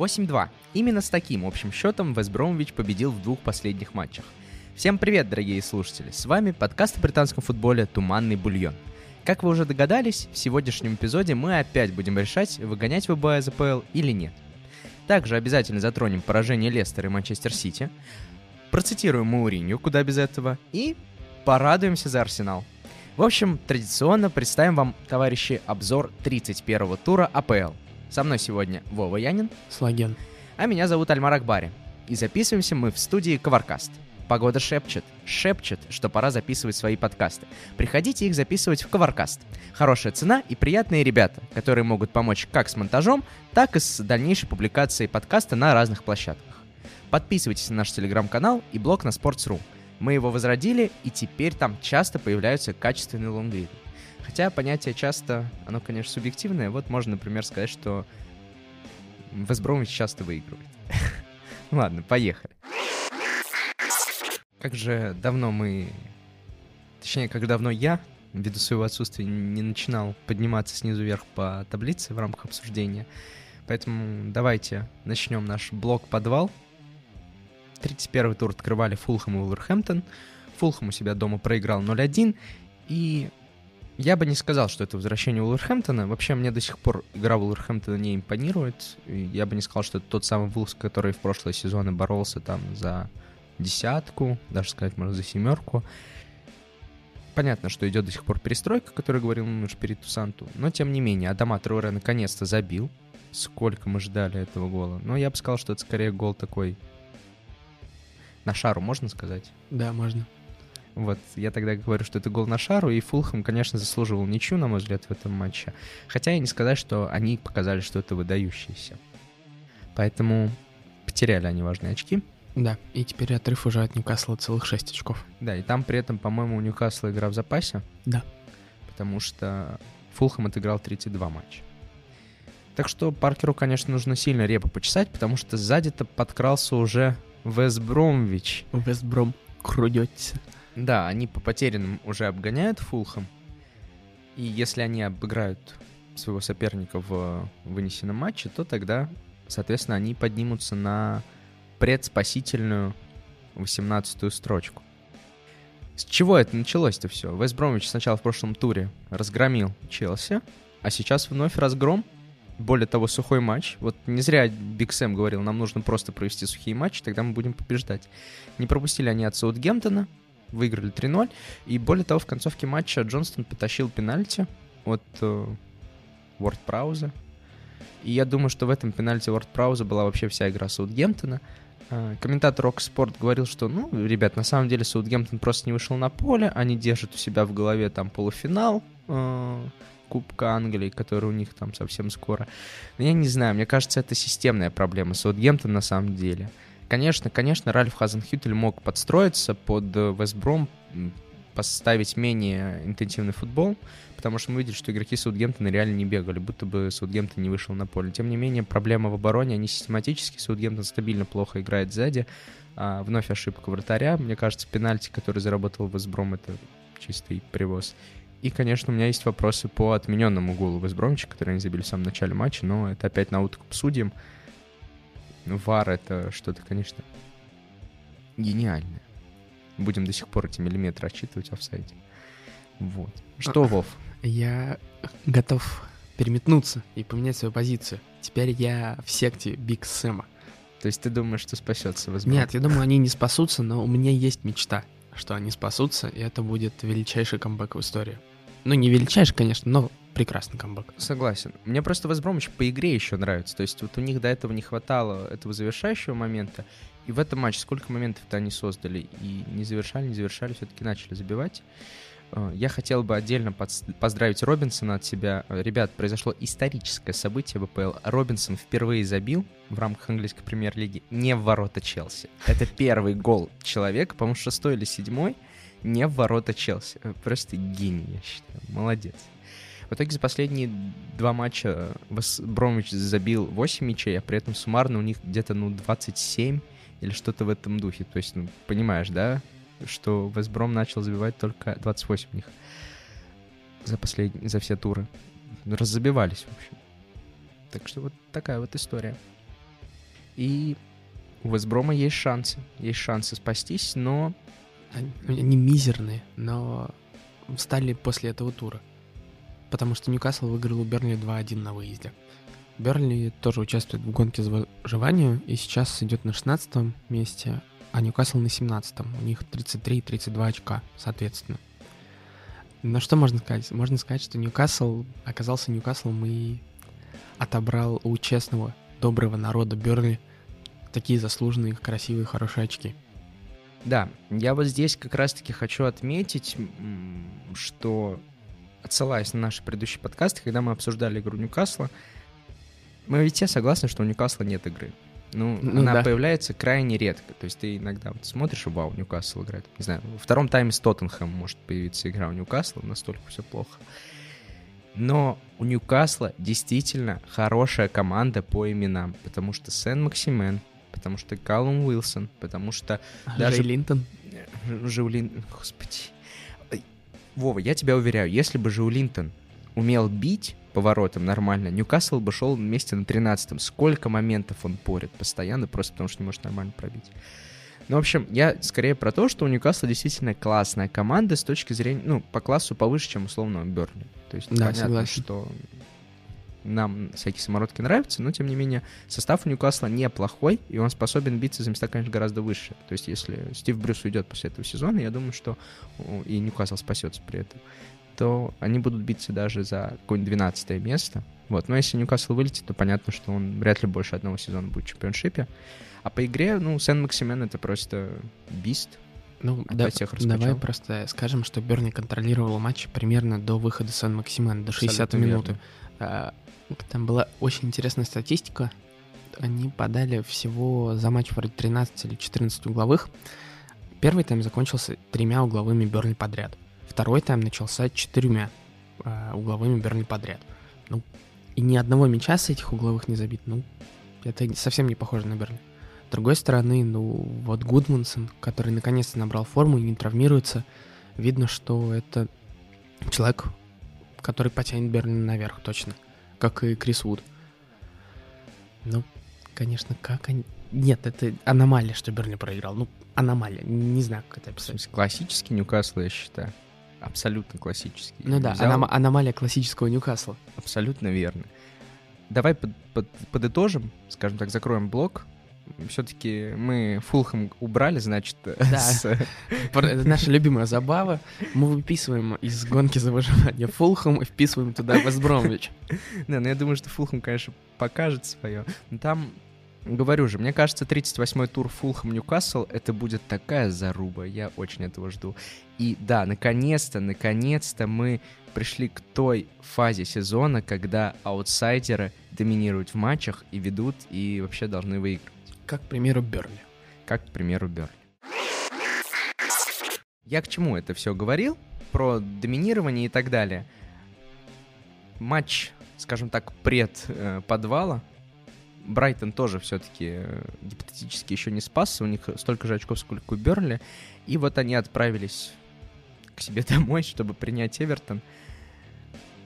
8-2. Именно с таким общим счетом Вест Бромвич победил в двух последних матчах. Всем привет, дорогие слушатели! С вами подкаст о британском футболе «Туманный бульон». Как вы уже догадались, в сегодняшнем эпизоде мы опять будем решать, выгонять ВБ из АПЛ или нет. Также обязательно затронем поражение Лестера и Манчестер Сити, процитируем Мауринью, куда без этого, и порадуемся за Арсенал. В общем, традиционно представим вам, товарищи, обзор 31-го тура АПЛ. Со мной сегодня Вова Янин. Слаген. А меня зовут Альмар Акбари. И записываемся мы в студии Коваркаст. Погода шепчет, шепчет, что пора записывать свои подкасты. Приходите их записывать в Коваркаст. Хорошая цена и приятные ребята, которые могут помочь как с монтажом, так и с дальнейшей публикацией подкаста на разных площадках. Подписывайтесь на наш телеграм-канал и блог на Sports.ru. Мы его возродили, и теперь там часто появляются качественные лонгриды. Хотя понятие часто, оно, конечно, субъективное. Вот можно, например, сказать, что Весбромович часто выигрывает. Ладно, поехали. Как же давно мы... Точнее, как давно я, ввиду своего отсутствия, не начинал подниматься снизу вверх по таблице в рамках обсуждения. Поэтому давайте начнем наш блок-подвал. 31 тур открывали Фулхэм и Уолверхэмптон. Фулхэм у себя дома проиграл 0-1. И я бы не сказал, что это возвращение Уолверхэмптона. Вообще, мне до сих пор игра Уолверхэмптона не импонирует. Я бы не сказал, что это тот самый Вулс, который в прошлые сезоны боролся там за десятку, даже сказать, можно, за семерку. Понятно, что идет до сих пор перестройка, которую говорил наш перед Тусанту, но тем не менее, Адама Троуре наконец-то забил. Сколько мы ждали этого гола. Но я бы сказал, что это скорее гол такой на шару, можно сказать? Да, можно. Вот, я тогда говорю, что это гол на шару, и Фулхэм, конечно, заслуживал ничью, на мой взгляд, в этом матче. Хотя и не сказать, что они показали, что это выдающиеся. Поэтому потеряли они важные очки. Да, и теперь отрыв уже от Ньюкасла целых 6 очков. Да, и там при этом, по-моему, у Ньюкасла игра в запасе. Да. Потому что Фулхэм отыграл 32 матча. Так что Паркеру, конечно, нужно сильно репу почесать, потому что сзади-то подкрался уже Вестбромвич. Вестбром крудется. Да, они по потерянным уже обгоняют Фулхэм. И если они обыграют своего соперника в вынесенном матче, то тогда, соответственно, они поднимутся на предспасительную 18-ю строчку. С чего это началось-то все? Вест Бромвич сначала в прошлом туре разгромил Челси, а сейчас вновь разгром. Более того, сухой матч. Вот не зря Биг Сэм говорил, нам нужно просто провести сухие матчи, тогда мы будем побеждать. Не пропустили они от Саутгемптона, выиграли 3-0. И более того, в концовке матча Джонстон потащил пенальти от э, Ворд Прауза. И я думаю, что в этом пенальти Ворд Прауза была вообще вся игра Саутгемптона. Э, комментатор Рок Спорт говорил, что, ну, ребят, на самом деле Саутгемптон просто не вышел на поле, они держат у себя в голове там полуфинал э, Кубка Англии, который у них там совсем скоро. Но я не знаю, мне кажется, это системная проблема Саутгемптон на самом деле. Конечно, конечно, Ральф Хазенхютель мог подстроиться под Вестбром, поставить менее интенсивный футбол, потому что мы видели, что игроки Саутгемптона реально не бегали, будто бы Саутгемптон не вышел на поле. Тем не менее, проблема в обороне, они систематически, Саутгемптон стабильно плохо играет сзади, а, вновь ошибка вратаря, мне кажется, пенальти, который заработал Вестбром, это чистый привоз. И, конечно, у меня есть вопросы по отмененному голу Вестбромча, который они забили в самом начале матча, но это опять на утку судьям. Вар это что-то, конечно, гениальное. Будем до сих пор эти миллиметры отчитывать офсайде. Вот. Что, А, Вов? Я готов переметнуться и поменять свою позицию. Теперь я в секте Биг Сэма. То есть ты думаешь, что спасется Вестбром? Нет, я думаю, они не спасутся, но у меня есть мечта, что они спасутся, и это будет величайший камбэк в истории. Ну, не величайший, конечно, но прекрасный камбэк. Согласен. Мне просто Вестбромыч по игре еще нравится. То есть вот у них до этого не хватало этого завершающего момента. И в этом матче сколько моментов-то они создали. И не завершали, не завершали, все-таки начали забивать. Э, Я хотел бы отдельно поздравить Робинсона от себя. Ребят, произошло историческое событие в АПЛ. Робинсон впервые забил в рамках английской премьер-лиги не в ворота Челси. Это первый гол человека, по-моему, шестой или седьмой, не в ворота Челси. Э, Просто гений, я считаю. Молодец. В итоге за последние два матча Вес- Бромвич забил 8 мячей, а при этом суммарно у них где-то, ну, 27 или что-то в этом духе. То есть, ну, понимаешь, да, что Весбром начал забивать только 28 у них за последние, за все туры. Ну, Раззабивались, в общем. Так что вот такая вот история. И у Вестброма есть шансы. Есть шансы спастись, но... Они, мизерные, но стали после этого тура. Потому что Ньюкасл выиграл у Бернли 2-1 на выезде. Бернли тоже участвует в гонке за выживанию и сейчас идет на 16 месте, а Ньюкасл на 17 -м. У них 33 и 32 очка, соответственно. Но что можно сказать? Можно сказать, что Ньюкасл оказался Ньюкаслом и отобрал у честного, доброго народа Берли такие заслуженные, красивые, хорошие очки. Да, я вот здесь как раз-таки хочу отметить, что, отсылаясь на наши предыдущие подкасты, когда мы обсуждали игру Ньюкасла, мы ведь все согласны, что у Ньюкасла нет игры. Ну, ну она да. появляется крайне редко. То есть ты иногда вот смотришь, вау, Ньюкасл играет. Не знаю, во втором тайме с Тоттенхэм может появиться игра у Ньюкасла, настолько все плохо. Но у Ньюкасла действительно хорошая команда по именам, потому что Сен Максимен, потому что Калум Уилсон, потому что а даже... Линтон. Жаулин... Господи. Вова, я тебя уверяю, если бы Жаулинтон умел бить, поворотом нормально, Ньюкасл бы шел вместе на 13-м. Сколько моментов он порит постоянно, просто потому что не может нормально пробить. Ну, в общем, я скорее про то, что у Ньюкасла действительно классная команда с точки зрения, ну, по классу повыше, чем условно Берли. То есть да, понятно, согласен. что нам всякие самородки нравятся, но тем не менее состав у Ньюкасла неплохой, и он способен биться за места, конечно, гораздо выше. То есть если Стив Брюс уйдет после этого сезона, я думаю, что и Ньюкасл спасется при этом то они будут биться даже за какое-нибудь 12 место. Вот. Но если Ньюкасл вылетит, то понятно, что он вряд ли больше одного сезона будет в чемпионшипе. А по игре, ну, Сен Максимен это просто бист. Ну, да, всех давай просто скажем, что Берни контролировал матч примерно до выхода Сен Максимен, до 60 минуты. А, там была очень интересная статистика. Они подали всего за матч вроде 13 или 14 угловых. Первый тайм закончился тремя угловыми Берни подряд. Второй тайм начался четырьмя э, угловыми Бернли подряд. Ну, и ни одного мяча с этих угловых не забит. Ну, это совсем не похоже на Бернли. С другой стороны, ну, вот Гудмансон, который наконец-то набрал форму и не травмируется, видно, что это человек, который потянет Бернли наверх, точно. Как и Крис Вуд. Ну, конечно, как они... Нет, это аномалия, что Бернли проиграл. Ну, аномалия. Не знаю, как это описать. Классический Ньюкасл, я считаю абсолютно классический. Ну да, взял... аном- аномалия классического Ньюкасла. Абсолютно верно. Давай под, под, подытожим, скажем так, закроем блок. Все-таки мы Фулхэм убрали, значит, да. с... Это наша любимая забава. Мы выписываем из гонки за выживание Фулхэм и вписываем туда Вестбромвич. Да, но я думаю, что Фулхэм, конечно, покажет свое. Но там Говорю же, мне кажется, 38-й тур Фулхэм Ньюкасл это будет такая заруба, я очень этого жду. И да, наконец-то, наконец-то мы пришли к той фазе сезона, когда аутсайдеры доминируют в матчах и ведут, и вообще должны выиграть. Как, к примеру, Берли. Как, к примеру, Берли. Я к чему это все говорил? Про доминирование и так далее. Матч, скажем так, пред э, подвала Брайтон тоже все-таки э, гипотетически еще не спасся, у них столько же очков, сколько у Берли. И вот они отправились к себе домой, чтобы принять Эвертон.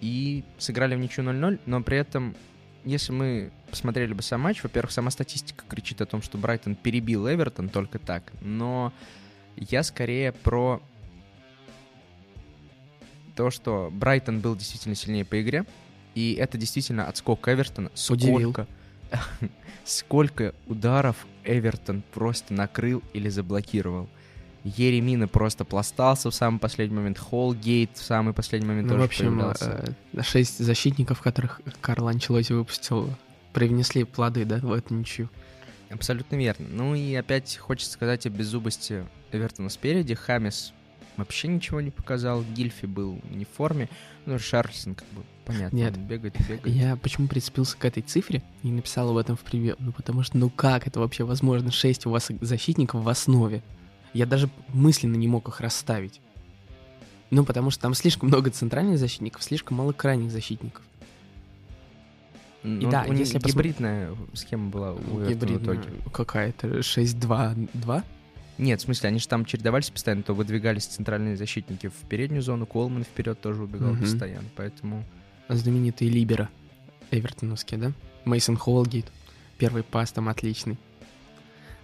И сыграли в ничью 0-0, но при этом, если мы посмотрели бы сам матч, во-первых, сама статистика кричит о том, что Брайтон перебил Эвертон только так, но я скорее про то, что Брайтон был действительно сильнее по игре, и это действительно отскок Эвертона. Удивил. Сколько, сколько ударов Эвертон просто накрыл или заблокировал. Еремина просто пластался в самый последний момент, Холгейт в самый последний момент ну, тоже в общем, появлялся. Э, шесть защитников, которых Карл Анчелоти выпустил, привнесли плоды, да, в эту ничью. Абсолютно верно. Ну и опять хочется сказать о беззубости Эвертона спереди. Хамис вообще ничего не показал, Гильфи был не в форме, ну, Шарльсон как бы Понятно. Нет, бегает, бегает. Я почему прицепился к этой цифре и написал об этом в превью? Ну, потому что, ну как это вообще возможно? Шесть у вас защитников в основе. Я даже мысленно не мог их расставить. Ну, потому что там слишком много центральных защитников, слишком мало крайних защитников. Ну, и да, если гибридная посмотр... схема была у Гибридная. в итоге. Какая-то 6-2-2? Нет, в смысле, они же там чередовались постоянно, то выдвигались центральные защитники в переднюю зону, Колман вперед тоже убегал угу. постоянно, поэтому знаменитые либера эвертоновские, да? Мейсон Холгейт. Первый пас там отличный.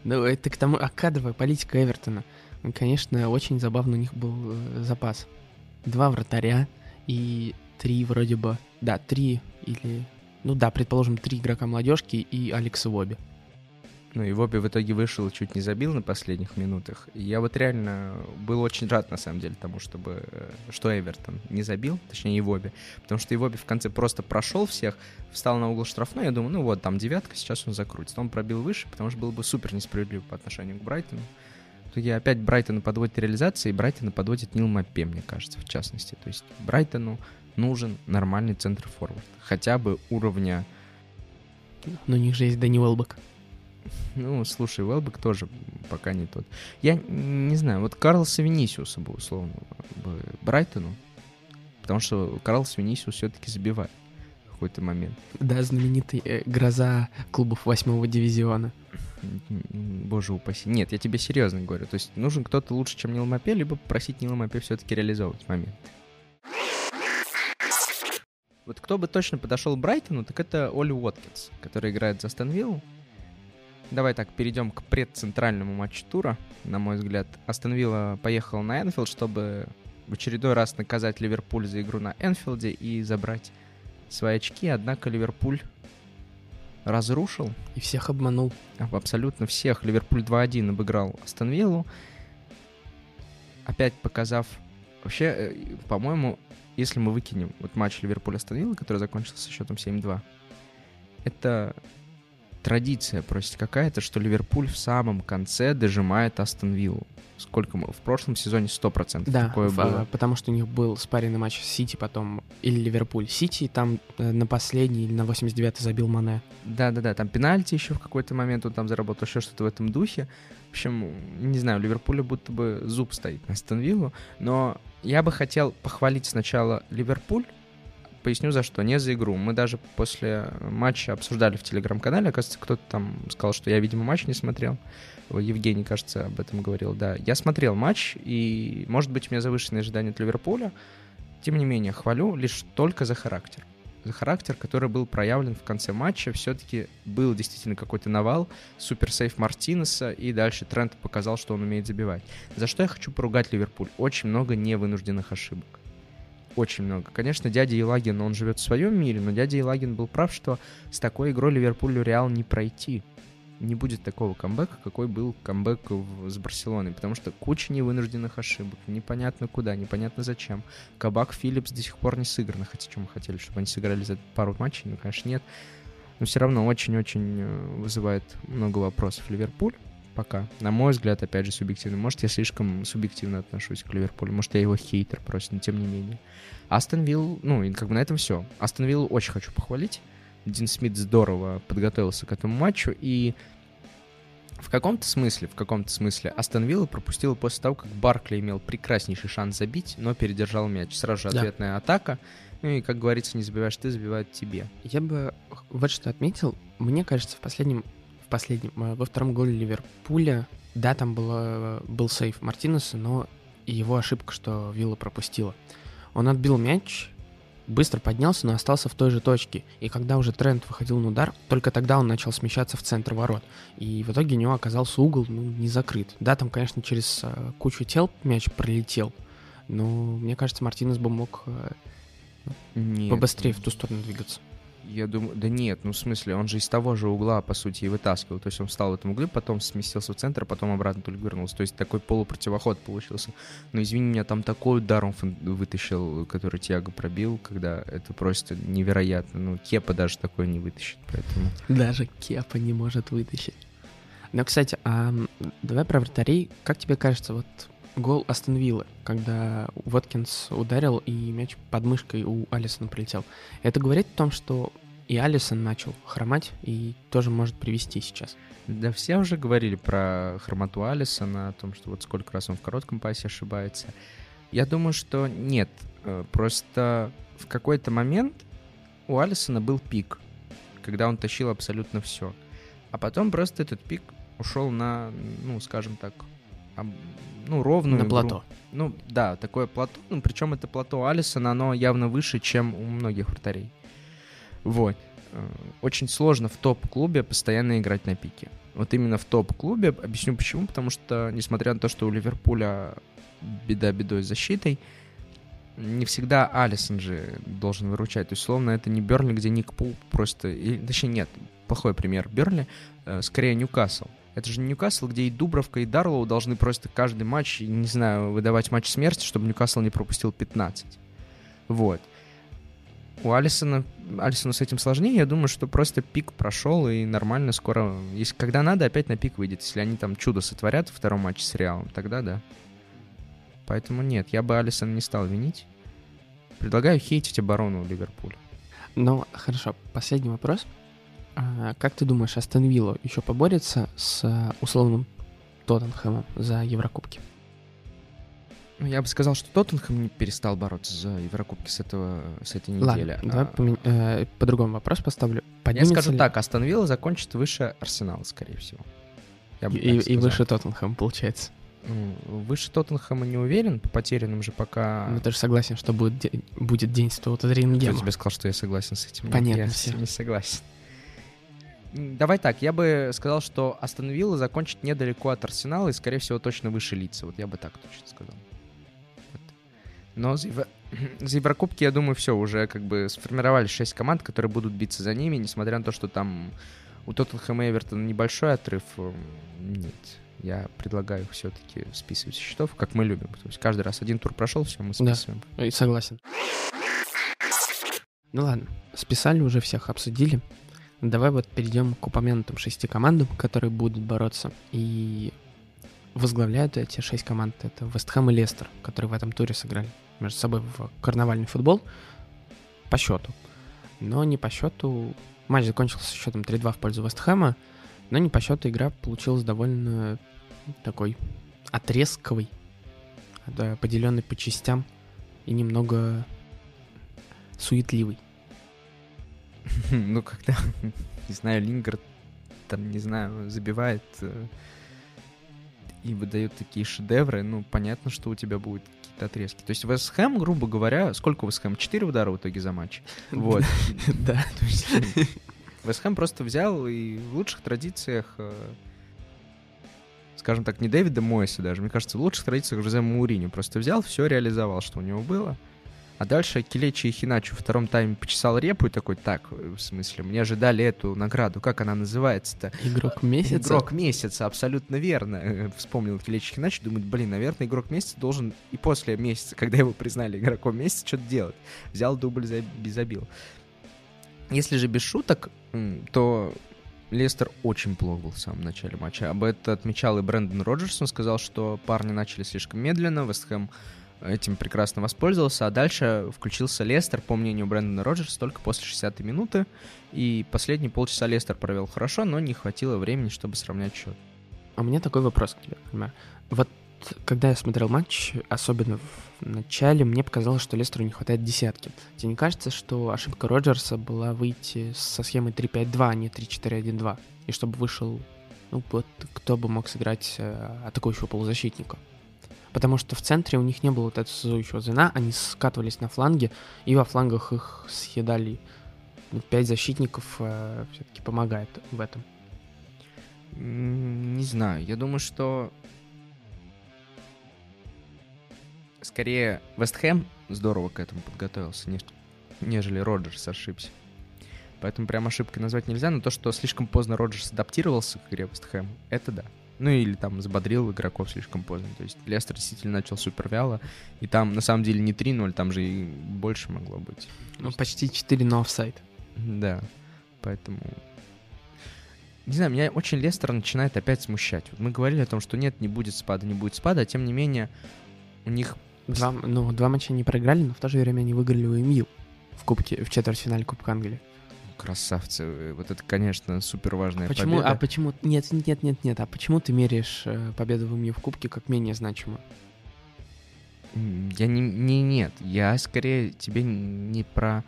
Ну, это к тому, а кадровая политика Эвертона. Конечно, очень забавно у них был э, запас. Два вратаря и три вроде бы... Да, три или... Ну да, предположим, три игрока молодежки и Алекс Воби. Ну и Воби в итоге вышел, чуть не забил на последних минутах. И я вот реально был очень рад, на самом деле, тому, чтобы, э, что Эвертон не забил, точнее и Воби. Потому что и Воби в конце просто прошел всех, встал на угол штрафной, я думаю, ну вот, там девятка, сейчас он закрутит. Он пробил выше, потому что было бы супер несправедливо по отношению к Брайтону. В итоге опять Брайтона подводит реализация, и Брайтона подводит Нил Маппе, мне кажется, в частности. То есть Брайтону нужен нормальный центр форвард. Хотя бы уровня... Но у них же есть Дани Уэлбек. Ну, слушай, Уэлбек тоже пока не тот. Я не знаю, вот Карлоса Венисиуса бы условно бы Брайтону, потому что Карлос Венисиус все-таки забивает в какой-то момент. Да, знаменитый э, гроза клубов восьмого дивизиона. Боже упаси. Нет, я тебе серьезно говорю. То есть нужен кто-то лучше, чем Нил Мапе, либо просить Нила Мапе все-таки реализовывать момент. Вот кто бы точно подошел Брайтону, так это Оли Уоткинс, который играет за Станвиллу. Давай так, перейдем к предцентральному матчу тура, на мой взгляд. Астон Вилла поехал на Энфилд, чтобы в очередной раз наказать Ливерпуль за игру на Энфилде и забрать свои очки. Однако Ливерпуль разрушил. И всех обманул. Абсолютно всех. Ливерпуль 2-1 обыграл Астон Виллу. Опять показав... Вообще, э, по-моему, если мы выкинем вот матч Ливерпуль-Астон Вилла, который закончился со счетом 7-2, это традиция просто какая-то, что Ливерпуль в самом конце дожимает Астон Виллу. Сколько мы? В прошлом сезоне 100% да, такое в, было. потому что у них был спаренный матч с Сити потом, или Ливерпуль. Сити там э, на последний или на 89-й забил Мане. Да-да-да, там пенальти еще в какой-то момент он там заработал, еще что-то в этом духе. В общем, не знаю, у Ливерпуля будто бы зуб стоит на Астон Виллу, но я бы хотел похвалить сначала Ливерпуль, Поясню за что. Не за игру. Мы даже после матча обсуждали в телеграм-канале. Оказывается, кто-то там сказал, что я, видимо, матч не смотрел. Евгений, кажется, об этом говорил. Да, я смотрел матч, и, может быть, у меня завышенные ожидания от Ливерпуля. Тем не менее, хвалю лишь только за характер. За характер, который был проявлен в конце матча. Все-таки был действительно какой-то навал, суперсейф Мартинеса, и дальше Трент показал, что он умеет забивать. За что я хочу поругать Ливерпуль? Очень много невынужденных ошибок очень много. Конечно, дядя Елагин, он живет в своем мире, но дядя Елагин был прав, что с такой игрой Ливерпулю Реал не пройти. Не будет такого камбэка, какой был камбэк в, с Барселоной, потому что куча невынужденных ошибок, непонятно куда, непонятно зачем. Кабак Филлипс до сих пор не сыграны, хотя чем мы хотели, чтобы они сыграли за пару матчей, но, конечно, нет. Но все равно очень-очень э, вызывает много вопросов Ливерпуль пока. На мой взгляд, опять же, субъективно. Может, я слишком субъективно отношусь к Ливерпулю, может, я его хейтер просто, но тем не менее. Астон Вилл, ну, и как бы на этом все. Астон Вилл очень хочу похвалить. Дин Смит здорово подготовился к этому матчу, и в каком-то смысле, в каком-то смысле Астон Вилла пропустила после того, как Баркли имел прекраснейший шанс забить, но передержал мяч. Сразу же ответная да. атака. Ну и, как говорится, не забиваешь ты, забивают тебе. Я бы вот что отметил. Мне кажется, в последнем последнем, э, во втором голе Ливерпуля, да, там было, был сейф Мартинеса, но его ошибка, что Вилла пропустила. Он отбил мяч, быстро поднялся, но остался в той же точке. И когда уже Трент выходил на удар, только тогда он начал смещаться в центр ворот. И в итоге у него оказался угол ну, не закрыт. Да, там, конечно, через uh, кучу тел мяч пролетел, но мне кажется, Мартинес бы мог Нет. побыстрее в ту сторону двигаться. Я думаю, да нет, ну в смысле, он же из того же угла, по сути, и вытаскивал. То есть он встал в этом угле, потом сместился в центр, потом обратно только вернулся. То есть такой полупротивоход получился. Но извини меня, там такой удар он вытащил, который Тиаго пробил, когда это просто невероятно. Ну, Кепа даже такой не вытащит, поэтому... Даже Кепа не может вытащить. Но, кстати, а давай про вратарей. Как тебе кажется, вот гол Астон Виллы, когда Воткинс ударил и мяч под мышкой у Алисона прилетел. Это говорит о том, что и Алисон начал хромать и тоже может привести сейчас. Да все уже говорили про хромоту Алисона, о том, что вот сколько раз он в коротком пасе ошибается. Я думаю, что нет. Э, просто в какой-то момент у Алисона был пик, когда он тащил абсолютно все. А потом просто этот пик ушел на, ну, скажем так, ну, ровную На игру. плато. Ну, да, такое плато. Ну, причем это плато Алисона, оно явно выше, чем у многих вратарей. Вот. э, очень сложно в топ-клубе постоянно играть на пике. Вот именно в топ-клубе. Объясню почему. Потому что, несмотря на то, что у Ливерпуля беда бедой с защитой, не всегда Алисон же должен выручать. То есть, словно это не Берли, где Ник Пул просто... Или, точнее, нет, плохой пример Берли, э, скорее Ньюкасл. Это же Ньюкасл, где и Дубровка, и Дарлоу должны просто каждый матч, не знаю, выдавать матч смерти, чтобы Ньюкасл не пропустил 15. Вот. У Алисона, Алисону с этим сложнее. Я думаю, что просто пик прошел и нормально скоро... Если когда надо, опять на пик выйдет. Если они там чудо сотворят во втором матче с Реалом, тогда да. Поэтому нет, я бы Алисона не стал винить. Предлагаю хейтить оборону Ливерпуля. Ну, хорошо. Последний вопрос. А, как ты думаешь, Астон Вилла еще поборется с условным Тоттенхэмом за Еврокубки? Ну, я бы сказал, что Тоттенхэм не перестал бороться за Еврокубки с, этого, с этой недели. Ладно, давай а... помен... э, по-другому вопрос поставлю. Поднимется я скажу ли... так, Астон Вилла закончит выше Арсенала, скорее всего. Я бы и, и выше Тоттенхэм, получается. Ну, выше Тоттенхэма не уверен, по потерянным же пока... Ну, ты же согласен, что будет, де... будет день Стоута Рингема. Кто тебе сказал, что я согласен с этим? Понятно я все. не согласен. Давай так, я бы сказал, что Астон Вилла закончит недалеко от Арсенала и, скорее всего, точно выше лица. Вот я бы так точно сказал. Но за, Евро... за Еврокубки, я думаю, все, уже как бы сформировались 6 команд, которые будут биться за ними, несмотря на то, что там у Тоттенхэма и Эвертона небольшой отрыв. Нет, я предлагаю все-таки списывать со счетов, как мы любим. То есть каждый раз один тур прошел, все, мы списываем. Да, и согласен. Ну ладно, списали уже всех, обсудили. Давай вот перейдем к упомянутым шести командам, которые будут бороться. И возглавляют эти шесть команд. Это Вестхэм и Лестер, которые в этом туре сыграли между собой в карнавальный футбол по счету. Но не по счету... Матч закончился счетом 3-2 в пользу Вестхэма, но не по счету игра получилась довольно такой отрезковый, поделенный по частям и немного суетливый. Ну, когда, не знаю, Лингард там, не знаю, забивает э, и выдает такие шедевры, ну, понятно, что у тебя будут какие-то отрезки. То есть Вест Хэм, грубо говоря, сколько Вест Хэм? Четыре удара в итоге за матч. Вот. Да. Вест Хэм просто взял и в лучших традициях э, скажем так, не Дэвида Мойса даже, мне кажется, в лучших традициях Жозе Маурини просто взял, все реализовал, что у него было. А дальше Келечи и Хиначу во втором тайме почесал репу и такой, так, в смысле, мне ожидали эту награду, как она называется-то? Игрок месяца? Игрок месяца, абсолютно верно. Вспомнил Келечи Хиначу, думает, блин, наверное, игрок месяца должен и после месяца, когда его признали игроком месяца, что-то делать. Взял дубль, забил. Если же без шуток, то Лестер очень плох был в самом начале матча. Об этом отмечал и Брэндон Роджерс. Он сказал, что парни начали слишком медленно, Вестхэм этим прекрасно воспользовался, а дальше включился Лестер, по мнению Брэндона Роджерса, только после 60-й минуты, и последние полчаса Лестер провел хорошо, но не хватило времени, чтобы сравнять счет. А у меня такой вопрос к тебе, например. Вот когда я смотрел матч, особенно в начале, мне показалось, что Лестеру не хватает десятки. Тебе не кажется, что ошибка Роджерса была выйти со схемой 3-5-2, а не 3-4-1-2? И чтобы вышел, ну вот, кто бы мог сыграть э, атакующего полузащитника? Потому что в центре у них не было вот этого связующего звена, они скатывались на фланге, и во флангах их съедали. Ну, пять защитников э, все-таки помогает в этом. Не знаю, я думаю, что скорее Вестхэм здорово к этому подготовился, нежели Роджерс ошибся. Поэтому прям ошибкой назвать нельзя, но то, что слишком поздно Роджерс адаптировался к игре Вестхэм, это да. Ну или там забодрил игроков слишком поздно. То есть Лестер действительно начал супер вяло. И там на самом деле не 3-0, там же и больше могло быть. Ну почти 4 на офсайд. Да, поэтому... Не знаю, меня очень Лестер начинает опять смущать. Вот мы говорили о том, что нет, не будет спада, не будет спада, а тем не менее у них... Два, ну, два матча не проиграли, но в то же время они выиграли у МЮ в кубке, в четвертьфинале Кубка Англии красавцы. Вот это, конечно, супер важная почему, победа. А почему... Нет, нет, нет, нет. А почему ты меряешь э, победу в МЮ в Кубке как менее значимую? Я не, не... Нет, я скорее тебе не про...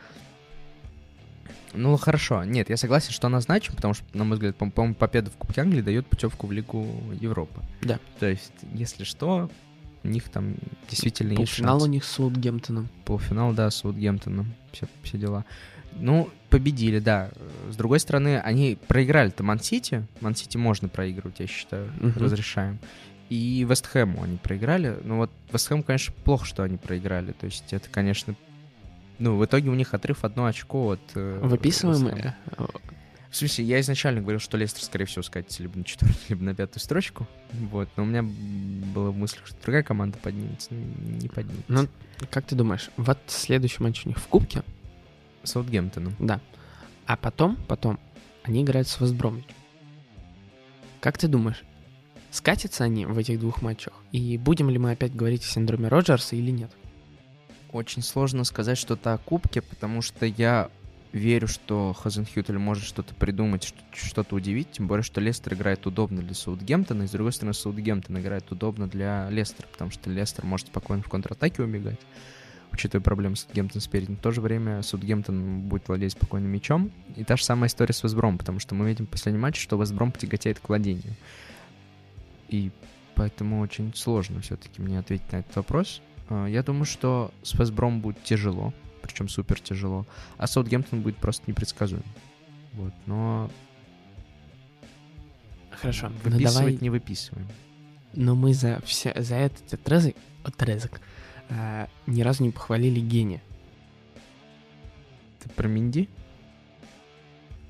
Ну, хорошо. Нет, я согласен, что она значима, потому что, на мой взгляд, по-моему, победа в Кубке Англии дает путевку в Лигу Европы. Да. То есть, если что, у них там действительно есть Полуфинал у них с Саутгемптоном. Полуфинал, да, с Саутгемптоном. Все, все дела. Ну, победили, да. С другой стороны, они проиграли-то Ман-Сити. Ман-Сити можно проигрывать, я считаю, uh-huh. разрешаем. И Вестхэму они проиграли. Ну вот Вестхэм, конечно, плохо, что они проиграли. То есть это, конечно... Ну, в итоге у них отрыв одно очко от... Э, Выписываем... В смысле, я изначально говорил, что Лестер, скорее всего, скатится либо на четвертую, либо на пятую строчку. Вот. Но у меня была мысль, что другая команда поднимется. Не поднимется. Ну, как ты думаешь, вот следующий матч у них в Кубке? С Саутгемптоном. Да. А потом, потом, они играют с Вестбромвич. Как ты думаешь, скатятся они в этих двух матчах? И будем ли мы опять говорить о синдроме Роджерса или нет? Очень сложно сказать что-то о Кубке, потому что я верю, что Хазенхютель может что-то придумать, что-то удивить, тем более, что Лестер играет удобно для Саутгемптона, и, с другой стороны, Саутгемптон играет удобно для Лестера, потому что Лестер может спокойно в контратаке убегать, учитывая проблемы с Саутгемптоном спереди. Но в то же время Саутгемптон будет владеть спокойно мячом. И та же самая история с Весбром, потому что мы видим в последнем матче, что Весбром тяготеет к владению. И поэтому очень сложно все-таки мне ответить на этот вопрос. А, я думаю, что с Весбром будет тяжело, причем супер тяжело. А Саутгемптон будет просто непредсказуем. Вот, но... Хорошо, выписывать давай... не выписываем. Но мы за, все, за этот отрезок, отрезок э, ни разу не похвалили гения. Ты про Минди?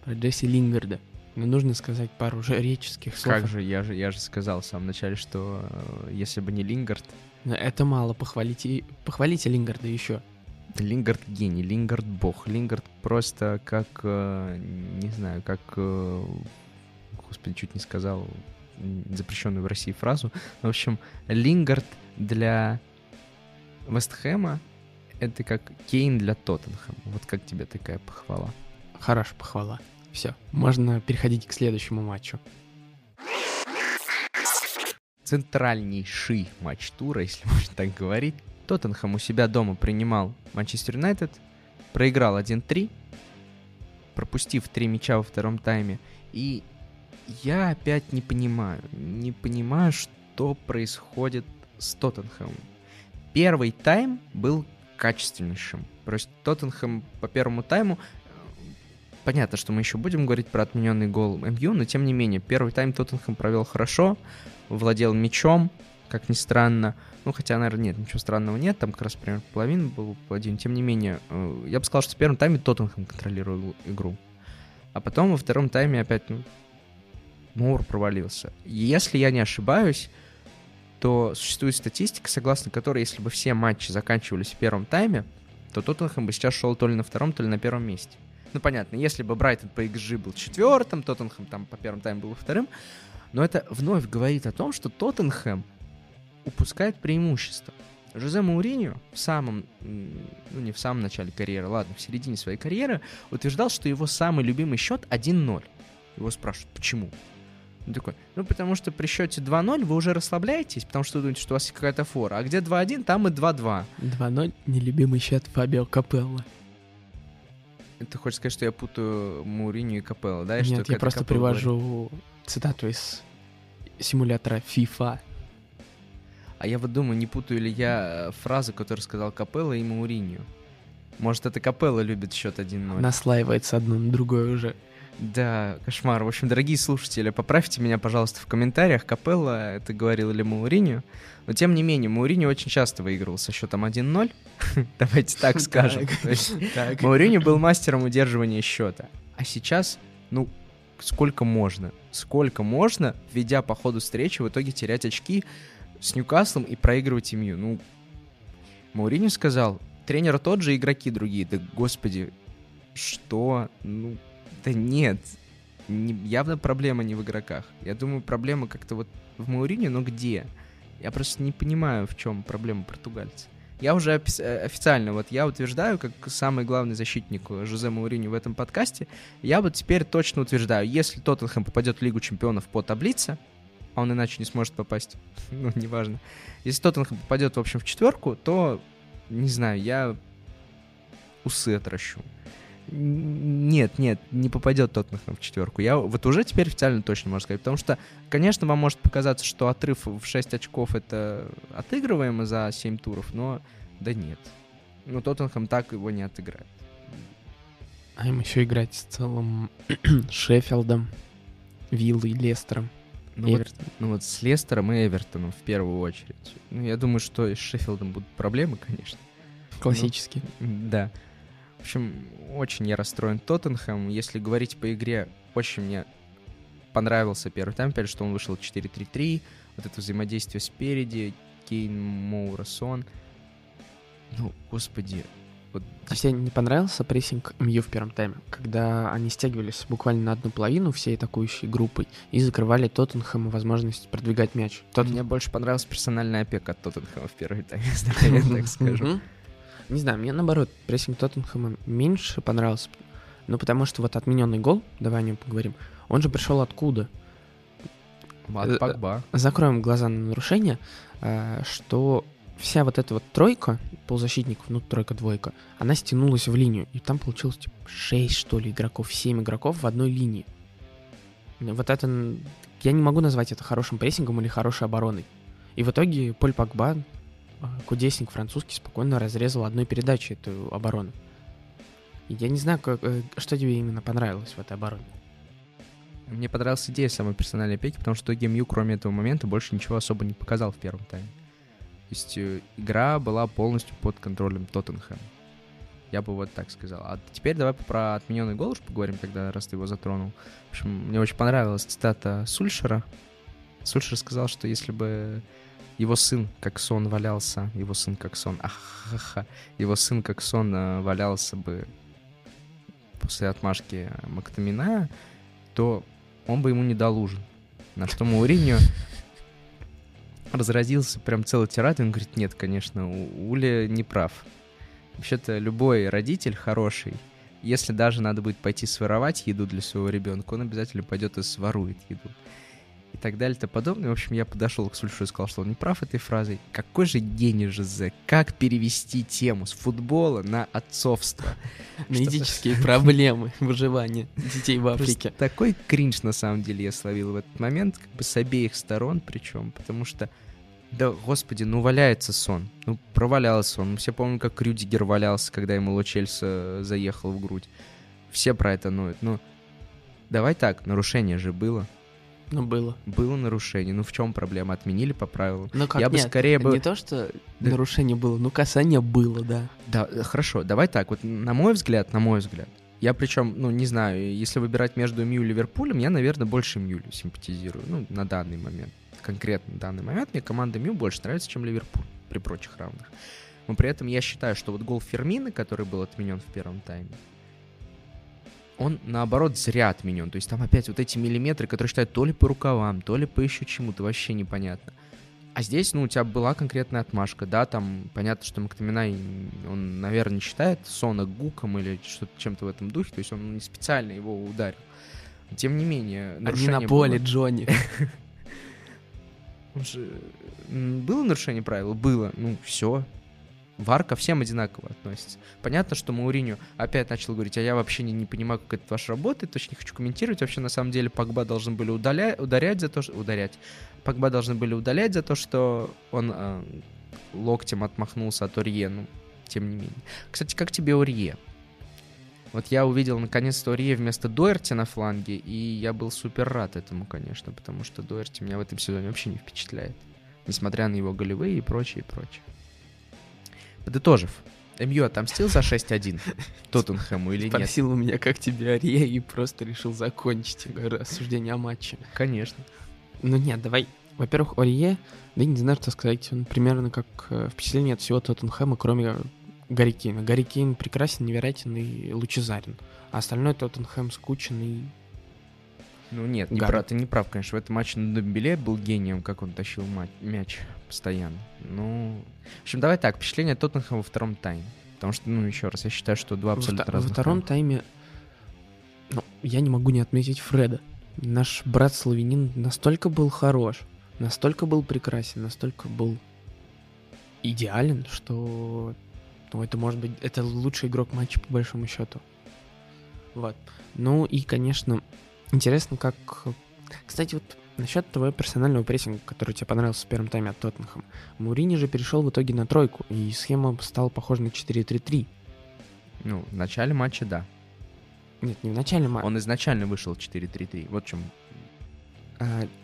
Про Джесси Лингарда. Но нужно сказать пару жреческих слов. Как же, я же, я же сказал в самом начале, что э, если бы не Лингард... Это мало, похвалите, похвалите Лингарда еще. Лингард гений, Лингард бог, Лингард просто как, э, не знаю, как, э, господи, чуть не сказал запрещенную в России фразу. В общем, Лингард для Вестхэма это как Кейн для Тоттенхэма. Вот как тебе такая похвала? Хорошая похвала. Все, можно переходить к следующему матчу. Центральнейший матч тура, если можно так говорить. Тоттенхэм у себя дома принимал Манчестер Юнайтед, проиграл 1-3, пропустив три мяча во втором тайме. И я опять не понимаю, не понимаю, что происходит с Тоттенхэмом. Первый тайм был качественнейшим. Просто Тоттенхэм по первому тайму Понятно, что мы еще будем говорить про отмененный гол МЮ, но тем не менее, первый тайм Тоттенхэм провел хорошо, владел мячом, как ни странно. Ну, хотя, наверное, нет, ничего странного нет, там как раз примерно половина был один. Тем не менее, э, я бы сказал, что в первом тайме Тоттенхэм контролировал игру. А потом во втором тайме опять, ну, Мур провалился. Если я не ошибаюсь, то существует статистика, согласно которой, если бы все матчи заканчивались в первом тайме, то Тоттенхэм бы сейчас шел то ли на втором, то ли на первом месте. Ну, понятно, если бы Брайтон по XG был четвертым, Тоттенхэм там по первому тайму был вторым, но это вновь говорит о том, что Тоттенхэм упускает преимущество. Жозе Мауриньо в самом, ну не в самом начале карьеры, ладно, в середине своей карьеры утверждал, что его самый любимый счет 1-0. Его спрашивают, почему? Он такой, ну потому что при счете 2-0 вы уже расслабляетесь, потому что вы думаете, что у вас есть какая-то фора. А где 2-1, там и 2-2. 2-0 — нелюбимый счет Фабио Капелло. Ты хочешь сказать, что я путаю Мауриню и Капелло, да? И Нет, что я просто Капелло привожу говорит? цитату из симулятора FIFA. А я вот думаю, не путаю ли я э, фразу, которую сказал Капелло и Мауриню. Может, это Капелло любит счет 1-0. Наслаивается одно на другое уже. Да, кошмар. В общем, дорогие слушатели, поправьте меня, пожалуйста, в комментариях, Капелла это говорил или Мауриню. Но тем не менее, Мауриню очень часто выигрывал со счетом 1-0. Давайте так скажем. Мауриню был мастером удерживания счета. А сейчас, ну, сколько можно? Сколько можно, ведя по ходу встречи, в итоге терять очки с Ньюкаслом и проигрывать имью? Ну, Мауриню сказал, тренер тот же, игроки другие. Да, господи, что? Ну, да нет, не, явно проблема не в игроках. Я думаю, проблема как-то вот в Маурине, но где? Я просто не понимаю, в чем проблема португальца. Я уже э, официально, вот я утверждаю, как самый главный защитник Жозе Маурини в этом подкасте, я вот теперь точно утверждаю, если Тоттенхэм попадет в Лигу Чемпионов по таблице, а он иначе не сможет попасть, ну, неважно. Если Тоттенхэм попадет, в общем, в четверку, то, не знаю, я усы отращу. Нет, нет, не попадет Тоттенхэм в четверку. Я вот уже теперь официально точно могу сказать. Потому что, конечно, вам может показаться, что отрыв в 6 очков это отыгрываемо за 7 туров, но да нет. Ну, Тоттенхэм так его не отыграет. А им еще играть с целым Шеффилдом, Виллой, Лестером. Ну вот, ну вот с Лестером и Эвертоном в первую очередь. Ну, я думаю, что с Шеффилдом будут проблемы, конечно. Классические. Ну, да. В общем, очень я расстроен Тоттенхэм. Если говорить по игре, очень мне понравился первый тайм, опять что он вышел 4-3-3, вот это взаимодействие спереди, Кейн, Моура, Сон. Ну, господи, вот... А тебе не понравился прессинг МЮ в первом тайме, когда они стягивались буквально на одну половину всей атакующей группой и закрывали Тоттенхэму возможность продвигать мяч? Тот... Мне больше понравилась персональная опека от Тоттенхэма в первый тайм, если я так скажу. Не знаю, мне наоборот, прессинг Тоттенхэма меньше понравился. Ну, потому что вот отмененный гол, давай о нем поговорим, он же пришел откуда? От э, Пакба. Закроем глаза на нарушение, э, что вся вот эта вот тройка полузащитников, ну, тройка-двойка, она стянулась в линию. И там получилось, типа, 6, что ли, игроков, 7 игроков в одной линии. Вот это... Я не могу назвать это хорошим прессингом или хорошей обороной. И в итоге Поль Пакба, а, кудесник французский, спокойно разрезал одной передачей эту оборону. И я не знаю, как, э, что тебе именно понравилось в этой обороне. Мне понравилась идея самой персональной опеки, потому что Гемью, кроме этого момента, больше ничего особо не показал в первом тайме есть э, игра была полностью под контролем Тоттенхэма. Я бы вот так сказал. А теперь давай про отмененный гол уж поговорим, тогда, раз ты его затронул. В общем, мне очень понравилась цитата Сульшера. Сульшер сказал, что если бы его сын, как сон, валялся, его сын, как сон, ахаха, его сын, как сон, э, валялся бы после отмашки Мактамина, то он бы ему не дал ужин. На что Мауриньо разразился прям целый тират, и он говорит, нет, конечно, Уля не прав. Вообще-то любой родитель хороший, если даже надо будет пойти своровать еду для своего ребенка, он обязательно пойдет и сворует еду. И так далее и тому подобное. В общем, я подошел к Сульшу и сказал, что он не прав этой фразой. Какой же гений Жозе! Как перевести тему с футбола на отцовство? На этические проблемы выживания детей в Африке. Такой кринж, на самом деле, я словил в этот момент, как бы с обеих сторон причем, потому что да, господи, ну валяется сон. Ну, провалялся он. Мы все помним, как Рюдигер валялся, когда ему Лучельса заехал в грудь. Все про это ноют. Ну, давай так, нарушение же было. Ну, было. Было нарушение. Ну, в чем проблема? Отменили по правилам. Ну, как Я нет, бы скорее бы... Не то, что да. нарушение было, ну, касание было, да. Да, хорошо. Давай так. Вот, на мой взгляд, на мой взгляд, я причем, ну, не знаю, если выбирать между Мью и Ливерпулем, я, наверное, больше Мью симпатизирую, ну, на данный момент конкретно в данный момент мне команда Мю больше нравится, чем Ливерпуль при прочих равных. Но при этом я считаю, что вот гол Фермина, который был отменен в первом тайме, он, наоборот, зря отменен. То есть там опять вот эти миллиметры, которые считают то ли по рукавам, то ли по еще чему-то, вообще непонятно. А здесь, ну, у тебя была конкретная отмашка, да, там понятно, что Мактаминай, он, наверное, не считает Сона гуком или что-то чем-то в этом духе, то есть он не специально его ударил. Тем не менее, Они на поле, было... Джонни. Было нарушение правил? Было. Ну, все. Вар ко всем одинаково относится. Понятно, что Мауриню опять начал говорить, а я вообще не, не понимаю, как это ваш работает, точно не хочу комментировать. Вообще, на самом деле, Погба должны были удаля... ударять за то, что... Ударять. Погба должны были удалять за то, что он э, локтем отмахнулся от Орье. Ну, тем не менее. Кстати, как тебе Орье? Вот я увидел наконец-то Орье вместо Дуэрти на фланге, и я был супер рад этому, конечно, потому что Дуэрти меня в этом сезоне вообще не впечатляет. Несмотря на его голевые и прочее, и прочее. Подытожив, МЮ отомстил за 6-1 Тоттенхэму или нет? Спросил у меня, как тебе Ария, и просто решил закончить рассуждение о матче. Конечно. Ну нет, давай. Во-первых, Орье, да не знаю, что сказать, он примерно как э, впечатление от всего Тоттенхэма, кроме Гарри Кейна. Гарри Кейн прекрасен, невероятен и лучезарен. А остальное Тоттенхэм скучен и... Ну нет, не прав, ты не прав, конечно. В этом матче на Дембеле был гением, как он тащил мяч постоянно. Ну, в общем, давай так, впечатление Тоттенхэма во втором тайме. Потому что, ну, еще раз, я считаю, что два абсолютно во, разных. Во втором тайме, ну, я не могу не отметить Фреда. Наш брат славянин настолько был хорош, настолько был прекрасен, настолько был идеален, что ну, это может быть, это лучший игрок матча по большому счету. Вот. Ну и, конечно, интересно, как... Кстати, вот насчет твоего персонального прессинга, который тебе понравился в первом тайме от Тоттенхэма. Мурини же перешел в итоге на тройку, и схема стала похожа на 4-3-3. Ну, в начале матча, да. Нет, не в начале матча. Он изначально вышел 4-3-3. Вот в чем.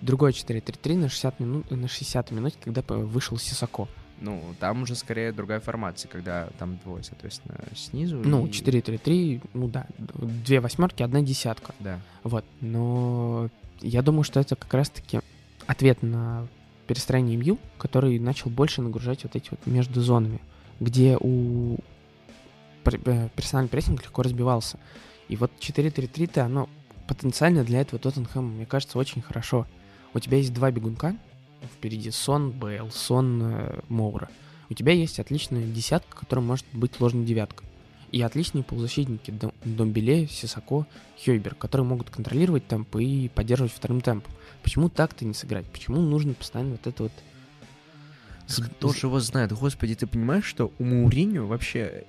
Другой 4-3-3 на 60 минут, на 60 минуте, когда вышел Сисако. Ну, там уже скорее другая формация, когда там двое, соответственно, снизу. Ну, и... 4-3-3, ну да, две восьмерки, одна десятка. Да. Вот, но я думаю, что это как раз-таки ответ на перестроение МЮ, который начал больше нагружать вот эти вот между зонами, где у э, персональный прессинг легко разбивался. И вот 4-3-3-то, оно потенциально для этого Тоттенхэма, мне кажется, очень хорошо. У тебя есть два бегунка, впереди Сон, Бейл, Сон, э, Моура. У тебя есть отличная десятка, которая может быть ложной девяткой. И отличные полузащитники Домбеле, Сисако, Хьюйбер, которые могут контролировать темп и поддерживать вторым темпом. Почему так-то не сыграть? Почему нужно постоянно вот это вот... Кто же его знает? Господи, ты понимаешь, что у Мауриню вообще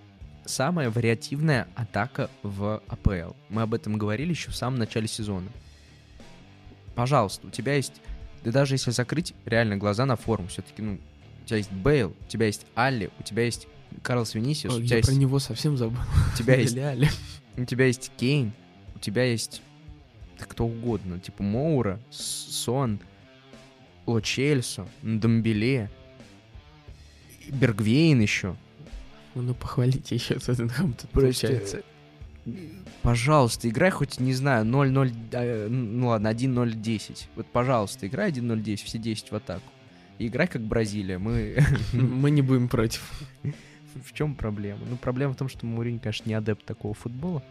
самая вариативная атака в АПЛ. Мы об этом говорили еще в самом начале сезона. Пожалуйста, у тебя есть... Да даже если закрыть реально глаза на форму, все-таки, ну, у тебя есть Бейл, у тебя есть Алли, у тебя есть Карлос Венисиус. О, у тебя я есть... про него совсем забыл. У тебя есть... У тебя есть Кейн, у тебя есть да кто угодно, типа Моура, Сон, Ло Чельсо, Домбеле, Бергвейн еще. Ну, ну похвалите еще Тоттенхэм тут получается. Пожалуйста, играй хоть, не знаю, 0-0, э, ну ладно, 1-0-10. Вот, пожалуйста, играй 1-0-10, все 10 в атаку. И играй как Бразилия, мы... Мы не будем против. В чем проблема? Ну, проблема в том, что Мурин, конечно, не адепт такого футбола.